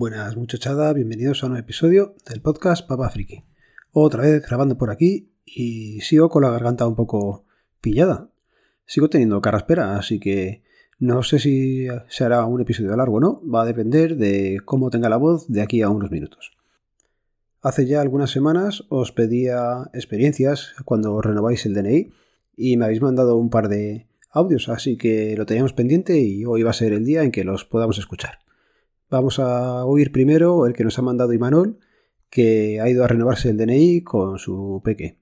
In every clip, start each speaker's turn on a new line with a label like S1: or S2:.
S1: Buenas muchachada, bienvenidos a un nuevo episodio del podcast Papa Friki. Otra vez grabando por aquí y sigo con la garganta un poco pillada. Sigo teniendo espera, así que no sé si se hará un episodio largo o no, va a depender de cómo tenga la voz de aquí a unos minutos. Hace ya algunas semanas os pedía experiencias cuando renováis el DNI y me habéis mandado un par de audios, así que lo teníamos pendiente y hoy va a ser el día en que los podamos escuchar. Vamos a oír primero el que nos ha mandado Imanol, que ha ido a renovarse el DNI con su peque.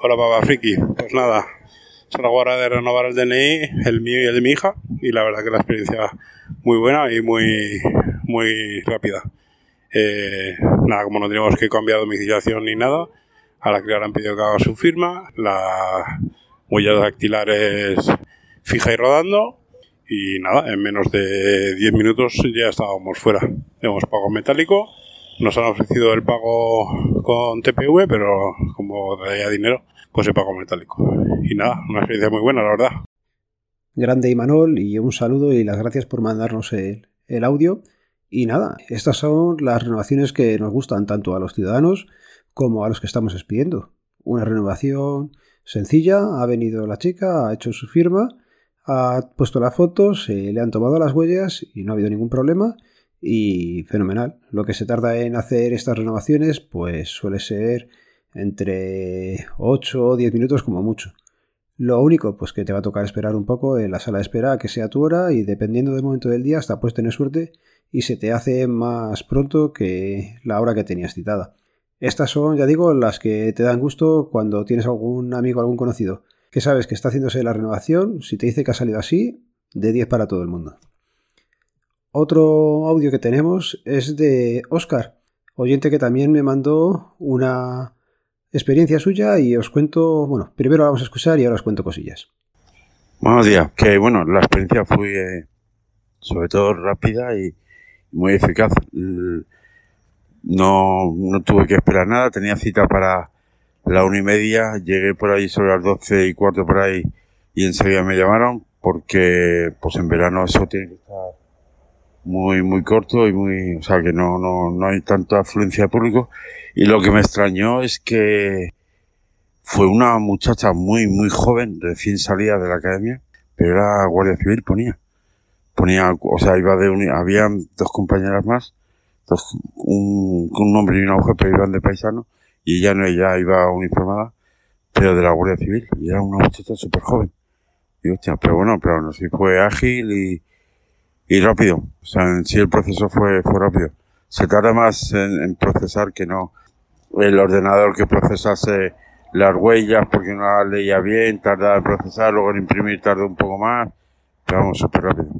S2: Hola, papá friki. Pues nada, es la hora de renovar el DNI, el mío y el de mi hija, y la verdad que la experiencia muy buena y muy, muy rápida. Eh, nada, como no tenemos que cambiar domiciliación ni nada, a la criada han pedido que haga su firma, la huella dactilar es fija y rodando, y nada, en menos de 10 minutos ya estábamos fuera. Hemos pago metálico, nos han ofrecido el pago con TPV, pero como traía dinero, pues el pago metálico. Y nada, una experiencia muy buena, la verdad.
S1: Grande Imanol, y un saludo y las gracias por mandarnos el, el audio. Y nada, estas son las renovaciones que nos gustan tanto a los ciudadanos como a los que estamos expidiendo. Una renovación sencilla, ha venido la chica, ha hecho su firma ha puesto las fotos, se le han tomado las huellas y no ha habido ningún problema y fenomenal. Lo que se tarda en hacer estas renovaciones pues suele ser entre 8 o 10 minutos como mucho. Lo único pues que te va a tocar esperar un poco en la sala de espera a que sea tu hora y dependiendo del momento del día hasta puedes tener suerte y se te hace más pronto que la hora que tenías citada. Estas son, ya digo, las que te dan gusto cuando tienes algún amigo, algún conocido que sabes que está haciéndose la renovación, si te dice que ha salido así, de 10 para todo el mundo. Otro audio que tenemos es de Oscar, oyente que también me mandó una experiencia suya y os cuento, bueno, primero vamos a escuchar y ahora os cuento cosillas.
S3: Buenos días, que bueno, la experiencia fue sobre todo rápida y muy eficaz. No, no tuve que esperar nada, tenía cita para la una y media, llegué por ahí sobre las doce y cuarto por ahí y enseguida me llamaron porque pues en verano eso tiene que estar muy muy corto y muy, o sea que no, no, no hay tanta afluencia de público y lo que me extrañó es que fue una muchacha muy muy joven, recién salida de la academia, pero era guardia civil ponía. Ponía, o sea, iba de un, había dos compañeras más, dos, un, un hombre y una mujer, pero iban de paisano y ella no ella iba uniformada, pero de la Guardia Civil, y era una muchacha súper joven. Y hostia, pero bueno, pero no sé, fue ágil y, y rápido. O sea, en sí el proceso fue, fue rápido. Se tarda más en, procesar que no el ordenador que procesase las huellas porque no las leía bien, tarda en procesar, luego en imprimir tarda un poco más, pero vamos, súper rápido.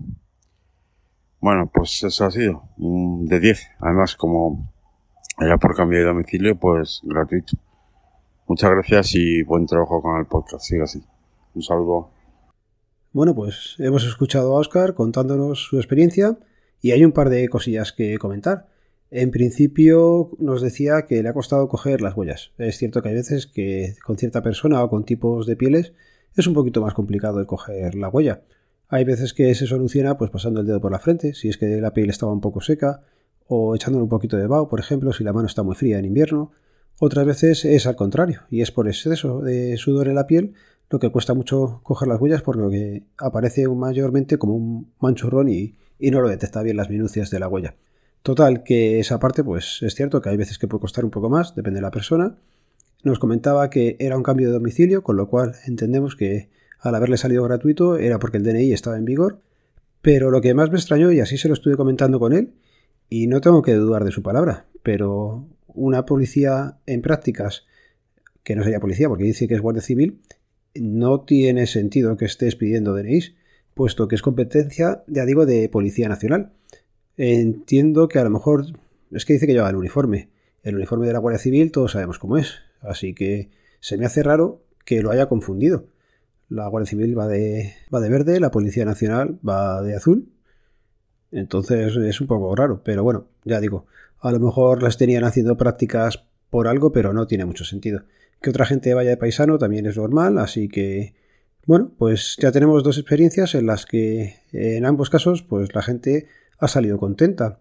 S3: Bueno, pues eso ha sido, de 10. Además, como allá por cambio de domicilio, pues gratuito. Muchas gracias y buen trabajo con el podcast. Sigue así. Un saludo.
S1: Bueno, pues hemos escuchado a Oscar contándonos su experiencia y hay un par de cosillas que comentar. En principio nos decía que le ha costado coger las huellas. Es cierto que hay veces que con cierta persona o con tipos de pieles es un poquito más complicado el coger la huella. Hay veces que se soluciona pues pasando el dedo por la frente, si es que la piel estaba un poco seca, o echándole un poquito de vaho, por ejemplo, si la mano está muy fría en invierno. Otras veces es al contrario, y es por exceso de sudor en la piel lo que cuesta mucho coger las huellas porque aparece mayormente como un manchurrón y, y no lo detecta bien las minucias de la huella. Total, que esa parte, pues es cierto que hay veces que puede costar un poco más, depende de la persona. Nos comentaba que era un cambio de domicilio, con lo cual entendemos que al haberle salido gratuito era porque el DNI estaba en vigor. Pero lo que más me extrañó, y así se lo estuve comentando con él, y no tengo que dudar de su palabra, pero una policía en prácticas, que no sería policía porque dice que es guardia civil, no tiene sentido que estés pidiendo DNIs, puesto que es competencia, ya digo, de Policía Nacional. Entiendo que a lo mejor es que dice que lleva el uniforme. El uniforme de la Guardia Civil todos sabemos cómo es, así que se me hace raro que lo haya confundido. La Guardia Civil va de, va de verde, la Policía Nacional va de azul, entonces es un poco raro, pero bueno, ya digo, a lo mejor las tenían haciendo prácticas por algo, pero no tiene mucho sentido. Que otra gente vaya de paisano también es normal, así que bueno, pues ya tenemos dos experiencias en las que en ambos casos pues la gente ha salido contenta.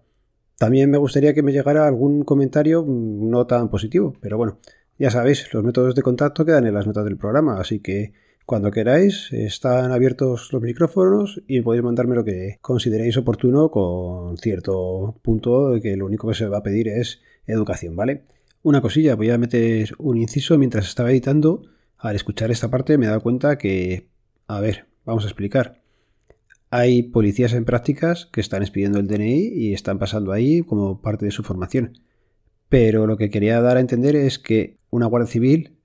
S1: También me gustaría que me llegara algún comentario no tan positivo, pero bueno, ya sabéis, los métodos de contacto quedan en las notas del programa, así que cuando queráis están abiertos los micrófonos y podéis mandarme lo que consideréis oportuno con cierto punto de que lo único que se va a pedir es educación, ¿vale? Una cosilla, voy a meter un inciso mientras estaba editando. Al escuchar esta parte me he dado cuenta que, a ver, vamos a explicar. Hay policías en prácticas que están expidiendo el DNI y están pasando ahí como parte de su formación. Pero lo que quería dar a entender es que una Guardia Civil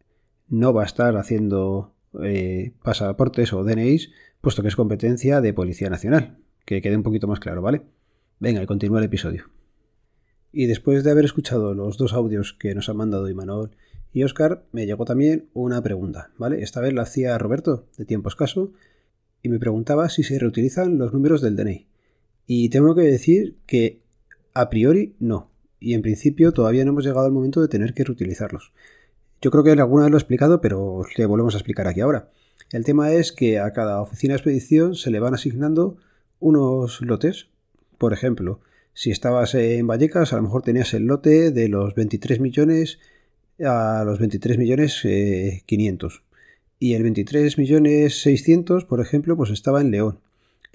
S1: no va a estar haciendo eh, pasaportes o DNIs, puesto que es competencia de Policía Nacional. Que quede un poquito más claro, ¿vale? Venga, y continúa el episodio. Y después de haber escuchado los dos audios que nos han mandado Imanol y Oscar, me llegó también una pregunta, ¿vale? Esta vez la hacía Roberto, de tiempo escaso, y me preguntaba si se reutilizan los números del DNI. Y tengo que decir que a priori no. Y en principio todavía no hemos llegado al momento de tener que reutilizarlos. Yo creo que alguna vez lo he explicado, pero le volvemos a explicar aquí ahora. El tema es que a cada oficina de expedición se le van asignando unos lotes. Por ejemplo, si estabas en Vallecas, a lo mejor tenías el lote de los 23 millones a los 23 millones 500. Eh, y el 23 millones 600, por ejemplo, pues estaba en León.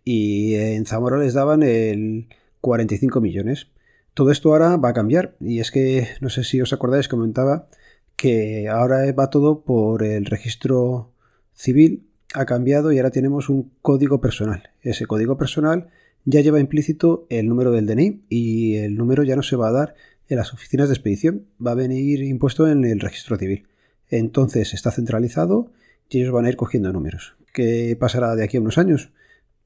S1: Y en Zamora les daban el 45 millones. Todo esto ahora va a cambiar. Y es que, no sé si os acordáis, comentaba que ahora va todo por el registro civil. Ha cambiado y ahora tenemos un código personal. Ese código personal ya lleva implícito el número del DNI y el número ya no se va a dar en las oficinas de expedición. Va a venir impuesto en el registro civil. Entonces está centralizado y ellos van a ir cogiendo números. ¿Qué pasará de aquí a unos años?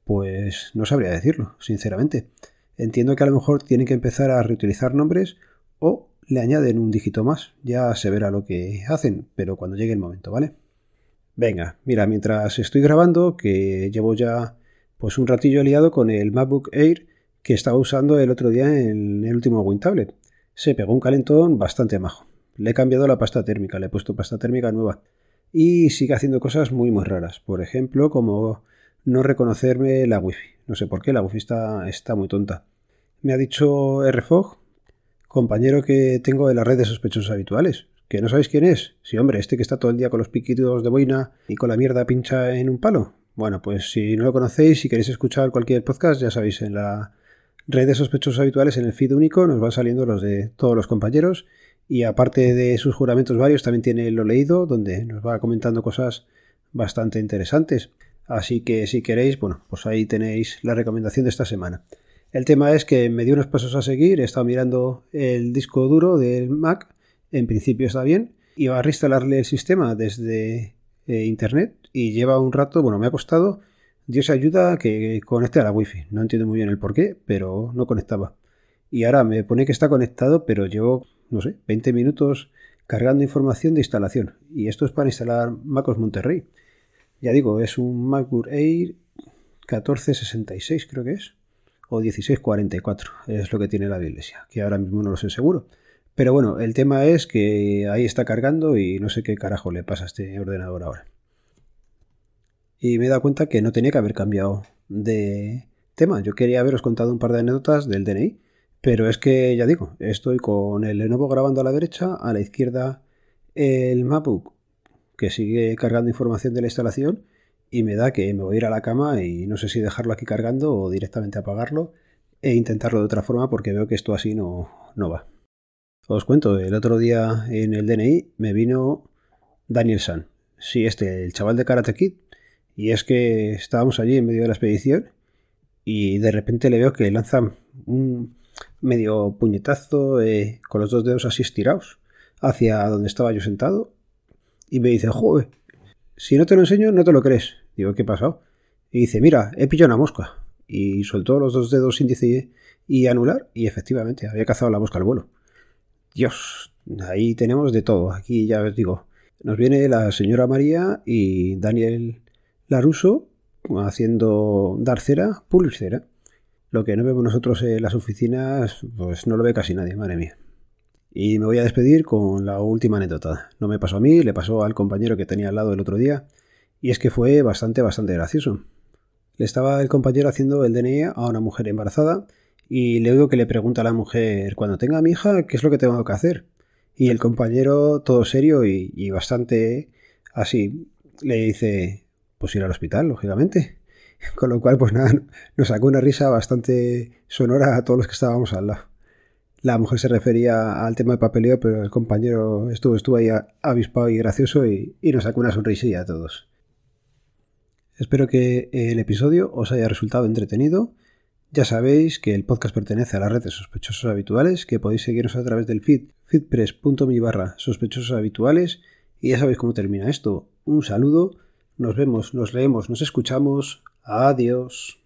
S1: Pues no sabría decirlo, sinceramente. Entiendo que a lo mejor tienen que empezar a reutilizar nombres o le añaden un dígito más. Ya se verá lo que hacen, pero cuando llegue el momento, ¿vale? Venga, mira, mientras estoy grabando, que llevo ya pues un ratillo liado con el MacBook Air que estaba usando el otro día en el último WinTablet. Se pegó un calentón bastante majo. Le he cambiado la pasta térmica, le he puesto pasta térmica nueva y sigue haciendo cosas muy muy raras. Por ejemplo, como no reconocerme la wifi. No sé por qué, la wifi está, está muy tonta. Me ha dicho RFOG, compañero que tengo de la red de sospechosos habituales. ¿Que no sabéis quién es? Sí, hombre, este que está todo el día con los piquitos de boina y con la mierda pincha en un palo. Bueno, pues si no lo conocéis, si queréis escuchar cualquier podcast, ya sabéis, en la red de sospechosos habituales, en el feed único, nos van saliendo los de todos los compañeros y aparte de sus juramentos varios, también tiene lo leído, donde nos va comentando cosas bastante interesantes. Así que si queréis, bueno, pues ahí tenéis la recomendación de esta semana. El tema es que me dio unos pasos a seguir, he estado mirando el disco duro del Mac, en principio está bien, iba a reinstalarle el sistema desde eh, internet y lleva un rato, bueno, me ha costado, Dios ayuda a que conecte a la wifi, no entiendo muy bien el por qué, pero no conectaba. Y ahora me pone que está conectado, pero llevo no sé, 20 minutos cargando información de instalación. Y esto es para instalar MacOS Monterrey. Ya digo, es un MacBook Air 1466 creo que es. O 1644 es lo que tiene la iglesia. Que ahora mismo no lo sé seguro. Pero bueno, el tema es que ahí está cargando y no sé qué carajo le pasa a este ordenador ahora. Y me he dado cuenta que no tenía que haber cambiado de tema. Yo quería haberos contado un par de anécdotas del DNI pero es que, ya digo, estoy con el Lenovo grabando a la derecha, a la izquierda el MacBook que sigue cargando información de la instalación y me da que me voy a ir a la cama y no sé si dejarlo aquí cargando o directamente apagarlo e intentarlo de otra forma porque veo que esto así no, no va. Os cuento, el otro día en el DNI me vino Daniel San. Sí, este, el chaval de Karate Kid. Y es que estábamos allí en medio de la expedición y de repente le veo que lanza un, medio puñetazo eh, con los dos dedos así estirados hacia donde estaba yo sentado y me dice, joder, si no te lo enseño no te lo crees. Digo, ¿qué ha pasado? Y dice, mira, he pillado una mosca. Y soltó los dos dedos índice y anular y efectivamente había cazado la mosca al vuelo. Dios, ahí tenemos de todo. Aquí ya os digo, nos viene la señora María y Daniel Laruso haciendo dar cera, pulir cera. Lo que no vemos nosotros en las oficinas, pues no lo ve casi nadie, madre mía. Y me voy a despedir con la última anécdota. No me pasó a mí, le pasó al compañero que tenía al lado el otro día, y es que fue bastante, bastante gracioso. Le estaba el compañero haciendo el DNI a una mujer embarazada y le oigo que le pregunta a la mujer, cuando tenga a mi hija, ¿qué es lo que tengo que hacer? Y el compañero, todo serio y, bastante así, le dice, pues ir al hospital, lógicamente. Con lo cual, pues nada, nos sacó una risa bastante sonora a todos los que estábamos al lado. La mujer se refería al tema de papeleo, pero el compañero estuvo, estuvo ahí avispado y gracioso y, y nos sacó una sonrisilla a todos. Espero que el episodio os haya resultado entretenido. Ya sabéis que el podcast pertenece a la red de sospechosos habituales, que podéis seguirnos a través del feed feedpress.me barra sospechosos habituales y ya sabéis cómo termina esto. Un saludo, nos vemos, nos leemos, nos escuchamos. Adiós.